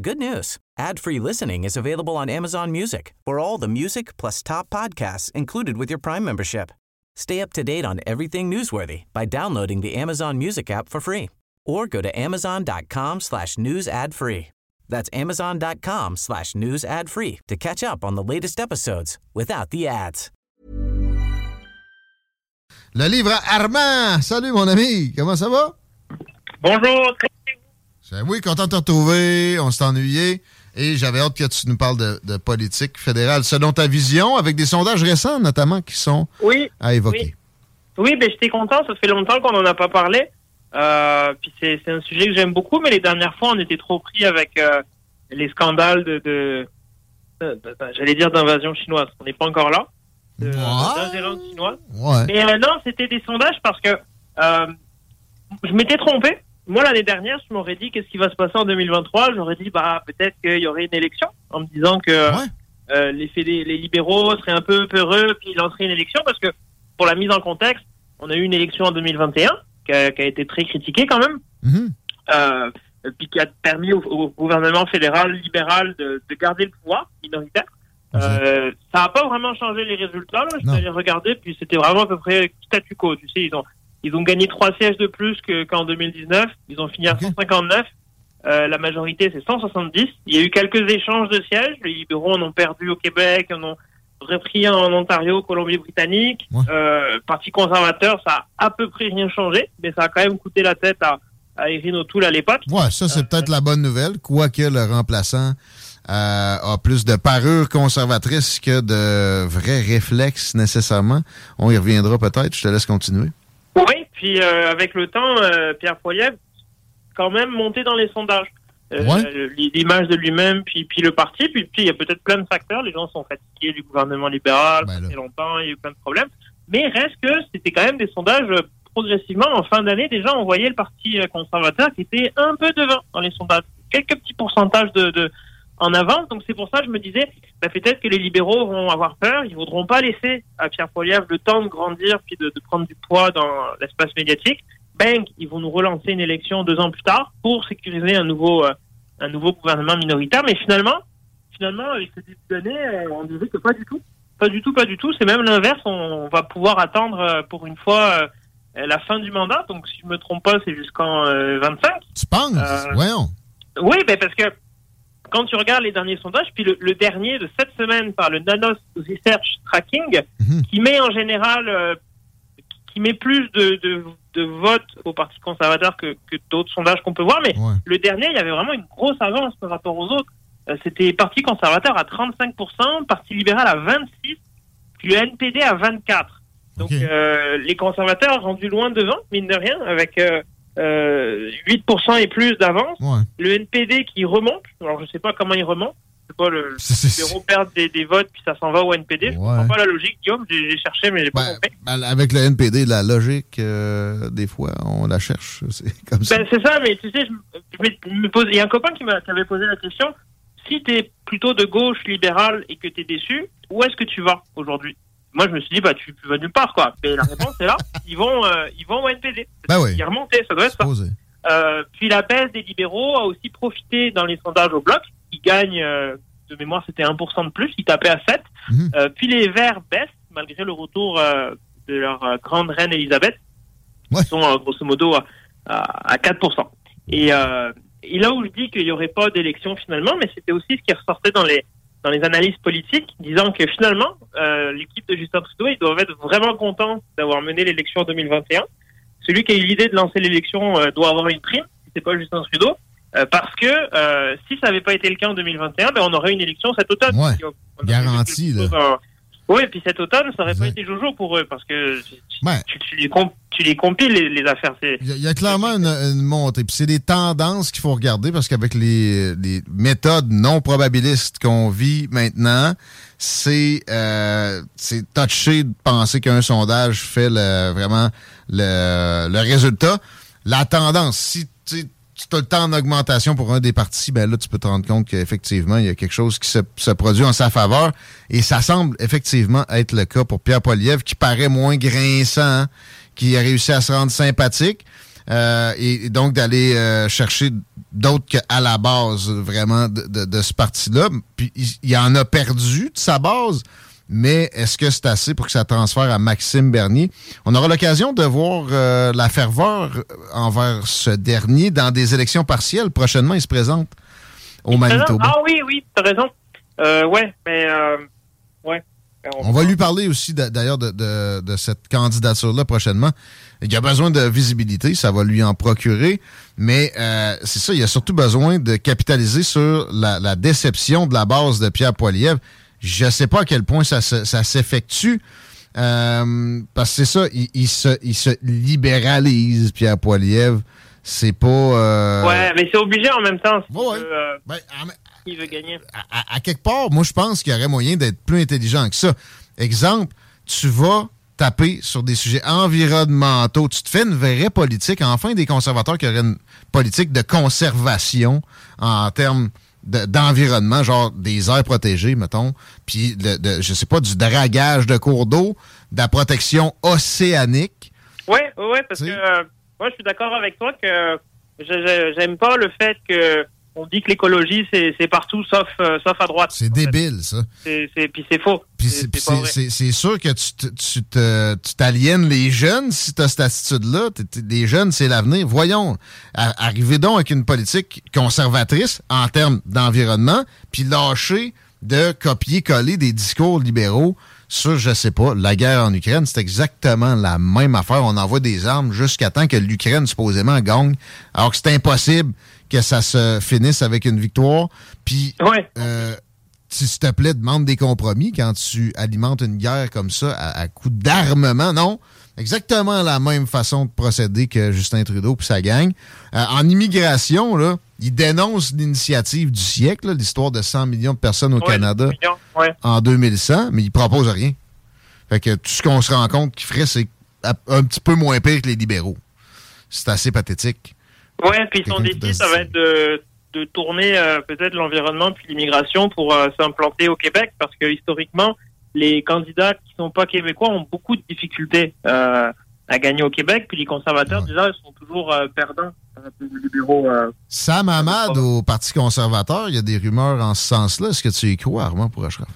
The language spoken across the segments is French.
Good news. Ad-free listening is available on Amazon Music for all the music plus top podcasts included with your Prime membership. Stay up to date on everything newsworthy by downloading the Amazon Music app for free or go to amazon.com slash news ad free. That's amazon.com slash news ad free to catch up on the latest episodes without the ads. Le livre Armand! Salut mon ami! Comment ça va? Bonjour! Ben oui, content de te retrouver. On s'est ennuyé. Et j'avais hâte que tu nous parles de, de, politique fédérale selon ta vision, avec des sondages récents notamment qui sont oui, à évoquer. Oui, oui ben, j'étais content. Ça fait longtemps qu'on n'en a pas parlé. Euh, puis c'est un sujet que j'aime beaucoup, mais les dernières fois, on était trop pris avec euh, les scandales de, de, de, de j'allais dire d'invasion chinoise. On n'est pas encore là. D'ingérence chinoise. Ouais. Mais euh, non, c'était des sondages parce que euh, je m'étais trompé. Moi, l'année dernière, je m'aurais dit qu'est-ce qui va se passer en 2023. J'aurais dit, bah, peut-être qu'il y aurait une élection, en me disant que Ouais. euh, les, libéraux seraient un peu peureux, puis lanceraient une élection, parce que, pour la mise en contexte, on a eu une élection en 2021, qui a, qui a été très critiquée quand même, Mhm. euh, puis qui a permis au, au gouvernement fédéral libéral de, de garder le pouvoir minoritaire. Euh, ça n'a pas vraiment changé les résultats. Là. Je suis allé regarder, puis c'était vraiment à peu près statu quo. Tu sais, ils ont ils ont gagné trois sièges de plus que- qu'en 2019. Ils ont fini à Ok. 159. Euh, la majorité, c'est 170. Il y a eu quelques échanges de sièges. Les libéraux en ont perdu au Québec, en ont repris en Ontario, Colombie-Britannique. Ouais. Euh, Parti conservateur, ça a à peu près rien changé, mais ça a quand même coûté la tête à, à Erin O'Toole à l'époque. Ouais, ça, c'est peut-être la bonne nouvelle, quoique le remplaçant euh, a plus de parure conservatrice que de vrais réflexes nécessairement. On y reviendra peut-être. Je te laisse continuer. Puis euh, avec le temps, euh, Pierre Poilievre, quand même monté dans les sondages. Euh, Ouais. L'image de lui-même, puis, puis le parti, puis, puis il y a peut-être plein de facteurs. Les gens sont fatigués du gouvernement libéral, Ben ça longtemps, il y a eu plein de problèmes. Mais reste que c'était quand même des sondages progressivement. En fin d'année, déjà, on voyait le parti conservateur qui était un peu devant dans les sondages. Quelques petits pourcentages de, de en avance. Donc c'est pour ça que je me disais, bah, peut-être que les libéraux vont avoir peur. Ils voudront pas laisser à Pierre Poilievre le temps de grandir puis de, de prendre du poids dans l'espace médiatique. Bang, ils vont nous relancer une élection deux ans plus tard pour sécuriser un nouveau euh, un nouveau gouvernement minoritaire. Mais finalement, finalement, avec ce début d'année, euh, on disait que pas du tout. Pas du tout, pas du tout. C'est même l'inverse. On va pouvoir attendre euh, pour une fois euh, la fin du mandat. Donc, si je me trompe pas, c'est jusqu'en euh, 25. Tu penses? Euh, Voyons. Oui, ben parce que quand tu regardes les derniers sondages, puis le, le dernier de cette semaine par le Nanos Research Tracking, Mhm. qui met en général, euh, qui met plus de, de de vote au Parti conservateur que, que d'autres sondages qu'on peut voir, mais Ouais. le dernier, il y avait vraiment une grosse avance par rapport aux autres. Euh, C'était Parti conservateur à 35%, Parti libéral à 26%, puis le NPD à 24%. Donc euh, les conservateurs rendus loin devant, mine de rien, avec euh, euh, 8% et plus d'avance. Ouais. Le NPD qui remonte, alors je sais pas comment il remonte, je pas, le libéraux perdent des, des votes puis ça s'en va au NPD. Je Ouais. comprends pas la logique, Guillaume, j'ai cherché mais j'ai pas Ben, compris. ben, avec le NPD, la logique, euh, des fois, on la cherche. C'est comme ça. Ben, c'est ça, mais tu sais, je, je il y a un copain qui m'a- qui avait posé la question, si tu es plutôt de gauche libérale et que tu es déçu, où est-ce que tu vas aujourd'hui? Moi, je me suis dit, bah, tu, tu vas nulle part, quoi. Mais la réponse est là, ils vont, euh, ils vont au NPD. Ben oui. Ils remontaient, ça doit être ça. Euh, puis la baisse des libéraux a aussi profité dans les sondages au bloc. Ils gagnent, euh, de mémoire, c'était 1% de plus. Ils tapaient à 7. Mhm. Euh, puis les Verts baissent, malgré le retour euh, de leur euh, grande reine Elisabeth. Ouais. Ils sont grosso modo à, à, à 4%. Et, euh, et là où je dis qu'il n'y aurait pas d'élection finalement, mais c'était aussi ce qui ressortait dans les dans les analyses politiques, disant que finalement, euh, l'équipe de Justin Trudeau, ils doivent être vraiment contents d'avoir mené l'élection en 2021 celui qui a eu l'idée de lancer l'élection euh, doit avoir une prime, si c'est pas Justin Trudeau, euh, parce que si ça n'avait pas été le cas en 2021, ben on aurait une élection cet automne. Ouais. Puis on- on aurait Garanti, quelque là. Oui, puis cet automne, ça aurait pas été Jojo pour eux, parce que tu, Ouais. tu, tu les, tu les compiles, les, les affaires. Il y, a- il y a clairement une, une montée. Puis c'est des tendances qu'il faut regarder parce qu'avec les, les méthodes non probabilistes qu'on vit maintenant, c'est euh, c'est touché de penser qu'un sondage fait le, vraiment le, le résultat. La tendance, si tu as le temps en augmentation pour un des partis, ben là, tu peux te rendre compte qu'effectivement, il y a quelque chose qui se, se produit en sa faveur. Et ça semble effectivement être le cas pour Pierre Poilievre, qui paraît moins grinçant, hein, qui a réussi à se rendre sympathique. euh, et, donc d'aller euh, chercher d'autres qu'à la base, vraiment, de, de- de ce parti-là. Puis il, il en a perdu de sa base, mais est-ce que c'est assez pour que ça transfère à Maxime Bernier? On aura l'occasion de voir euh, la ferveur envers ce dernier dans des élections partielles. Prochainement, il se présente au Manitoba. Ah oui, oui, t'as raison. Euh, ouais, mais euh, ouais. On va lui parler aussi d'a- d'ailleurs de, de- de cette candidature-là prochainement. Il a besoin de visibilité, ça va lui en procurer, mais euh, c'est ça, il a surtout besoin de capitaliser sur la, la déception de la base de Pierre Poilievre. Je ne sais pas à quel point ça, se- ça s'effectue, euh, parce que c'est ça, il, il se, il se libéralise, Pierre Poilievre. C'est pas... euh, Ouais, mais c'est obligé en même temps. Si Ouais, veux, euh, ben, en- s'il veut gagner. à, à- à quelque part, moi, je pense qu'il y aurait moyen d'être plus intelligent que ça. Exemple, tu vas taper sur des sujets environnementaux. Tu te fais une vraie politique. Enfin, des conservateurs qui auraient une politique de conservation en termes de- d'environnement, genre des aires protégées, mettons, puis, de, je sais pas, du dragage de cours d'eau, de la protection océanique. Ouais, ouais, parce que euh, moi je suis d'accord avec toi que j'aime pas le fait que on dit que l'écologie c'est partout sauf euh, sauf à droite. C'est débile, ça. Puis c'est faux. Puis C'est- sûr que tu te- tu t'aliènes les jeunes si tu as cette attitude-là. Les jeunes, c'est l'avenir. Voyons, arrivez donc avec une politique conservatrice en termes d'environnement, puis lâchez de copier-coller des discours libéraux sur, je sais pas, la guerre en Ukraine. C'est exactement la même affaire. On envoie des armes jusqu'à temps que l'Ukraine, supposément, gagne, alors que c'est impossible que ça se finisse avec une victoire. Puis Ouais. euh, s'il te plaît, demande des compromis quand tu alimentes une guerre comme ça à, à coup d'armement. Non, exactement la même façon de procéder que Justin Trudeau puis sa gang. Euh, en immigration, là, il dénonce l'initiative du siècle, l'histoire de 100 millions de personnes au Ouais, Canada millions, ouais. en 2100, mais il propose rien. Fait que tout ce qu'on se rend compte qu'il ferait, c'est un petit peu moins pire que les libéraux. C'est assez pathétique. Ouais, puis son défi, ça doit va être de, de tourner euh, peut-être l'environnement puis l'immigration pour euh, s'implanter au Québec, parce que historiquement, les candidats qui sont pas québécois ont beaucoup de difficultés euh, à gagner au Québec, puis les conservateurs, Ouais. déjà, ils sont toujours perdants libéraux. Sam Hamad au Parti conservateur, il y a des rumeurs en ce sens-là. Est-ce que tu y crois, Armand, pour Ashraf?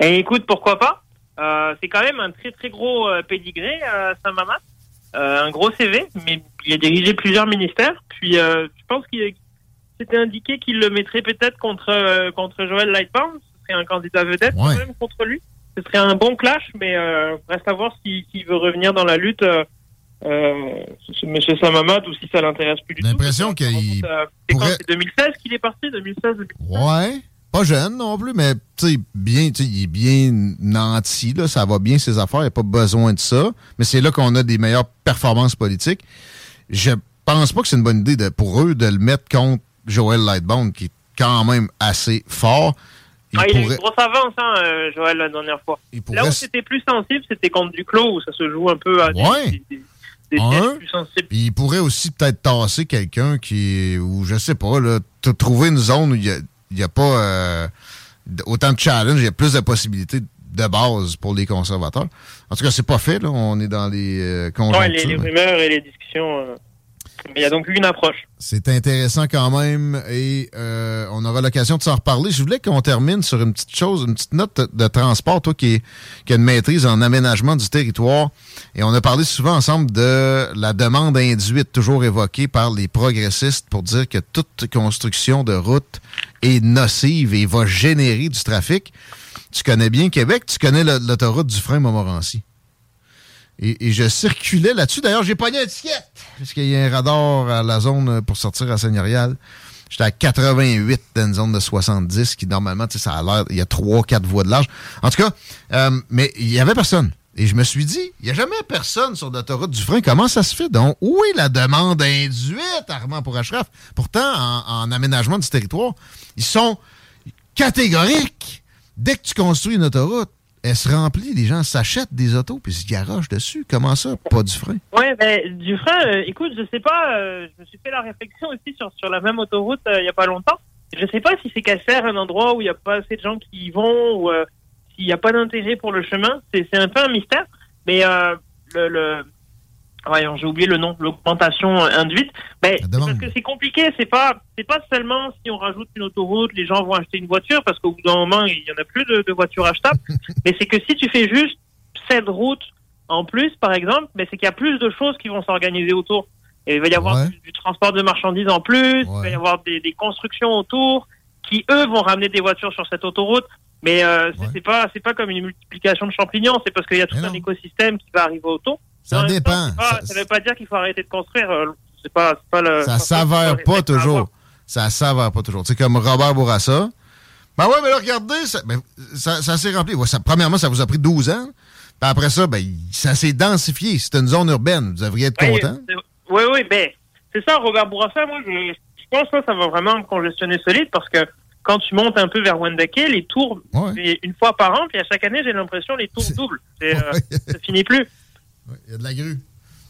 Et écoute, pourquoi pas? C'est quand même un très très gros pédigré, euh, Saint-Mamat. Euh, un gros CV, mais il a dirigé plusieurs ministères. Puis euh, je pense qu'il c'était indiqué qu'il le mettrait peut-être contre euh, contre Joël Lightbound. Ce serait un candidat vedette Ouais. quand même contre lui. Ce serait un bon clash, mais reste à voir s'il veut revenir dans la lutte euh, monsieur Samamad ou si ça l'intéresse plus du tout. L'impression qu'il C'est quand? C'est 2016 qu'il est parti 2016 2017. Ouais. Pas jeune non plus, mais tu sais, bien, tu sais, il est bien nanti, là, ça va bien ses affaires, il n'y a pas besoin de ça. Mais c'est là qu'on a des meilleures performances politiques. Je pense pas que c'est une bonne idée de, pour eux de le mettre contre Joël Lightbound, qui est quand même assez fort. Il Ah, il a eu pourrait- une grosse avance, hein, euh, Joël, la dernière fois. il Là pourrait où c'était plus sensible, c'était contre Duclos, où ça se joue un peu à des- Ouais. des, des, des Un. sièges plus sensibles. Il pourrait aussi peut-être tasser quelqu'un qui ou je sais pas, là, trouver une zone où il n'y a, pas euh, autant de challenge, il y a plus de possibilités de base pour les conservateurs. En tout cas, c'est pas fait, là. On est dans les euh, conjonctures. Ouais, les, les rumeurs et les discussions. Mais il y a donc une approche. C'est intéressant quand même et euh, on aura l'occasion de s'en reparler. Je voulais qu'on termine sur une petite chose, une petite note de, transport, toi qui, est- qui a une maîtrise en aménagement du territoire. Et on a parlé souvent ensemble de la demande induite, toujours évoquée par les progressistes pour dire que toute construction de route est nocive et va générer du trafic. Tu connais bien Québec, tu connais l'autoroute du frein Montmorency. Et, et je circulais là-dessus. D'ailleurs, j'ai pogné un ticket. Parce qu'il y a un radar à la zone pour sortir à Seigneurial. J'étais à 88 dans une zone de 70, qui normalement, tu sais, ça a l'air, il y a 3-4 voies de large. En tout cas, euh, mais il y avait personne. Et je me suis dit, il n'y a jamais personne sur l'autoroute du frein. Comment ça se fait? Donc, où est la demande induite, Armand pour Ashraf? Pourtant, en, en aménagement du territoire, ils sont catégoriques. Dès que tu construis une autoroute, elle se remplit, les gens s'achètent des autos puis se garagent dessus. Comment ça? Pas du frein? Ouais, ben, du frein, euh, écoute, je sais pas, euh, je me suis fait la réflexion aussi sur, sur la même autoroute euh, il y a pas longtemps. Je sais pas si c'est qu'elle sert un endroit où il y a pas assez de gens qui y vont ou euh, s'il n'y a pas d'intérêt pour le chemin. C'est un peu un mystère. Mais euh, le... Voyons, j'ai oublié le nom, l'augmentation induite. Ben, parce que c'est compliqué, c'est pas c'est pas seulement si on rajoute une autoroute, les gens vont acheter une voiture parce qu'au bout d'un moment, il y en a plus de, de voitures achetables. mais c'est que si tu fais juste cette route en plus, par exemple, mais c'est qu'il y a plus de choses qui vont s'organiser autour. Et il va y avoir Ouais. du, du transport de marchandises en plus, il va y avoir des, des constructions autour qui eux vont ramener des voitures sur cette autoroute. Mais euh, c'est- Ouais. pas c'est pas comme une multiplication de champignons, c'est parce qu'il y a tout Mais un non. écosystème qui va arriver autour. Ça dépend. pas- Ça- Ça, veut pas dire qu'il faut arrêter de construire. euh, C'est pas, pas le. ça c'est s'avère pas toujours. Ça s'avère pas toujours. Tu sais, comme Robert Bourassa. Ben ouais, mais là, regardez, ça, ben, ça, ça s'est rempli. Ouais, ça- premièrement, ça vous a pris 12 ans. Après ça, ben, ça s'est densifié. C'est une zone urbaine. Vous devriez être Oui, content. Oui, oui, ben, c'est ça, Robert Bourassa, moi, je, je pense que ça va vraiment congestionner solide parce que quand tu montes un peu vers Wendake, les tours, Ouais. une fois par an, puis à chaque année, j'ai l'impression les tours doublent. Euh, ça finit plus. Ouais, Il y a de la grue,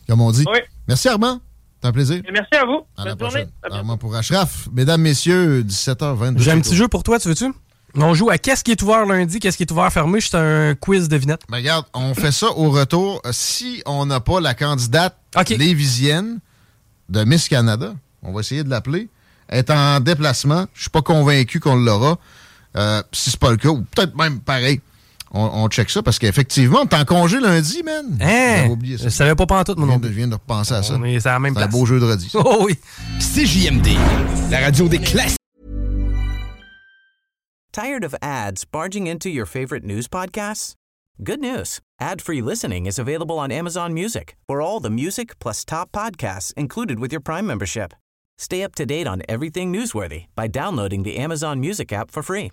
comme on dit. Oui. Merci, Armand. C'est un plaisir. Et merci à vous. À la Bonne journée. prochaine. À. Armand pour Ashraf. Mesdames, messieurs, 17h22. J'ai un petit jeu pour toi, tu veux-tu? On joue à qu'est-ce qui est ouvert lundi, qu'est-ce qui est ouvert fermé? C'est un quiz devinette. Ben, regarde, on fait ça au retour. Si on n'a pas la candidate OK. lévisienne de Miss Canada, on va essayer de l'appeler. Elle est en déplacement. Je suis pas convaincu qu'on l'aura. Euh, si c'est pas le cas, ou peut-être même pareil, on, on check ça parce qu'effectivement, t'es en congé lundi, man. Hein? J'avais oublié ça. Je savais pas pantoute, mon nom. je viens de repenser à ça. On est à la même C'est un place. beau jeu de redis. Oh oui. CJMD, la radio des classiques. Tired of ads barging into your favorite news podcasts? Good news. Ad-free listening is available on Amazon Music for all the music plus top podcasts included with your Prime membership. Stay up to date on everything newsworthy by downloading the Amazon Music app for free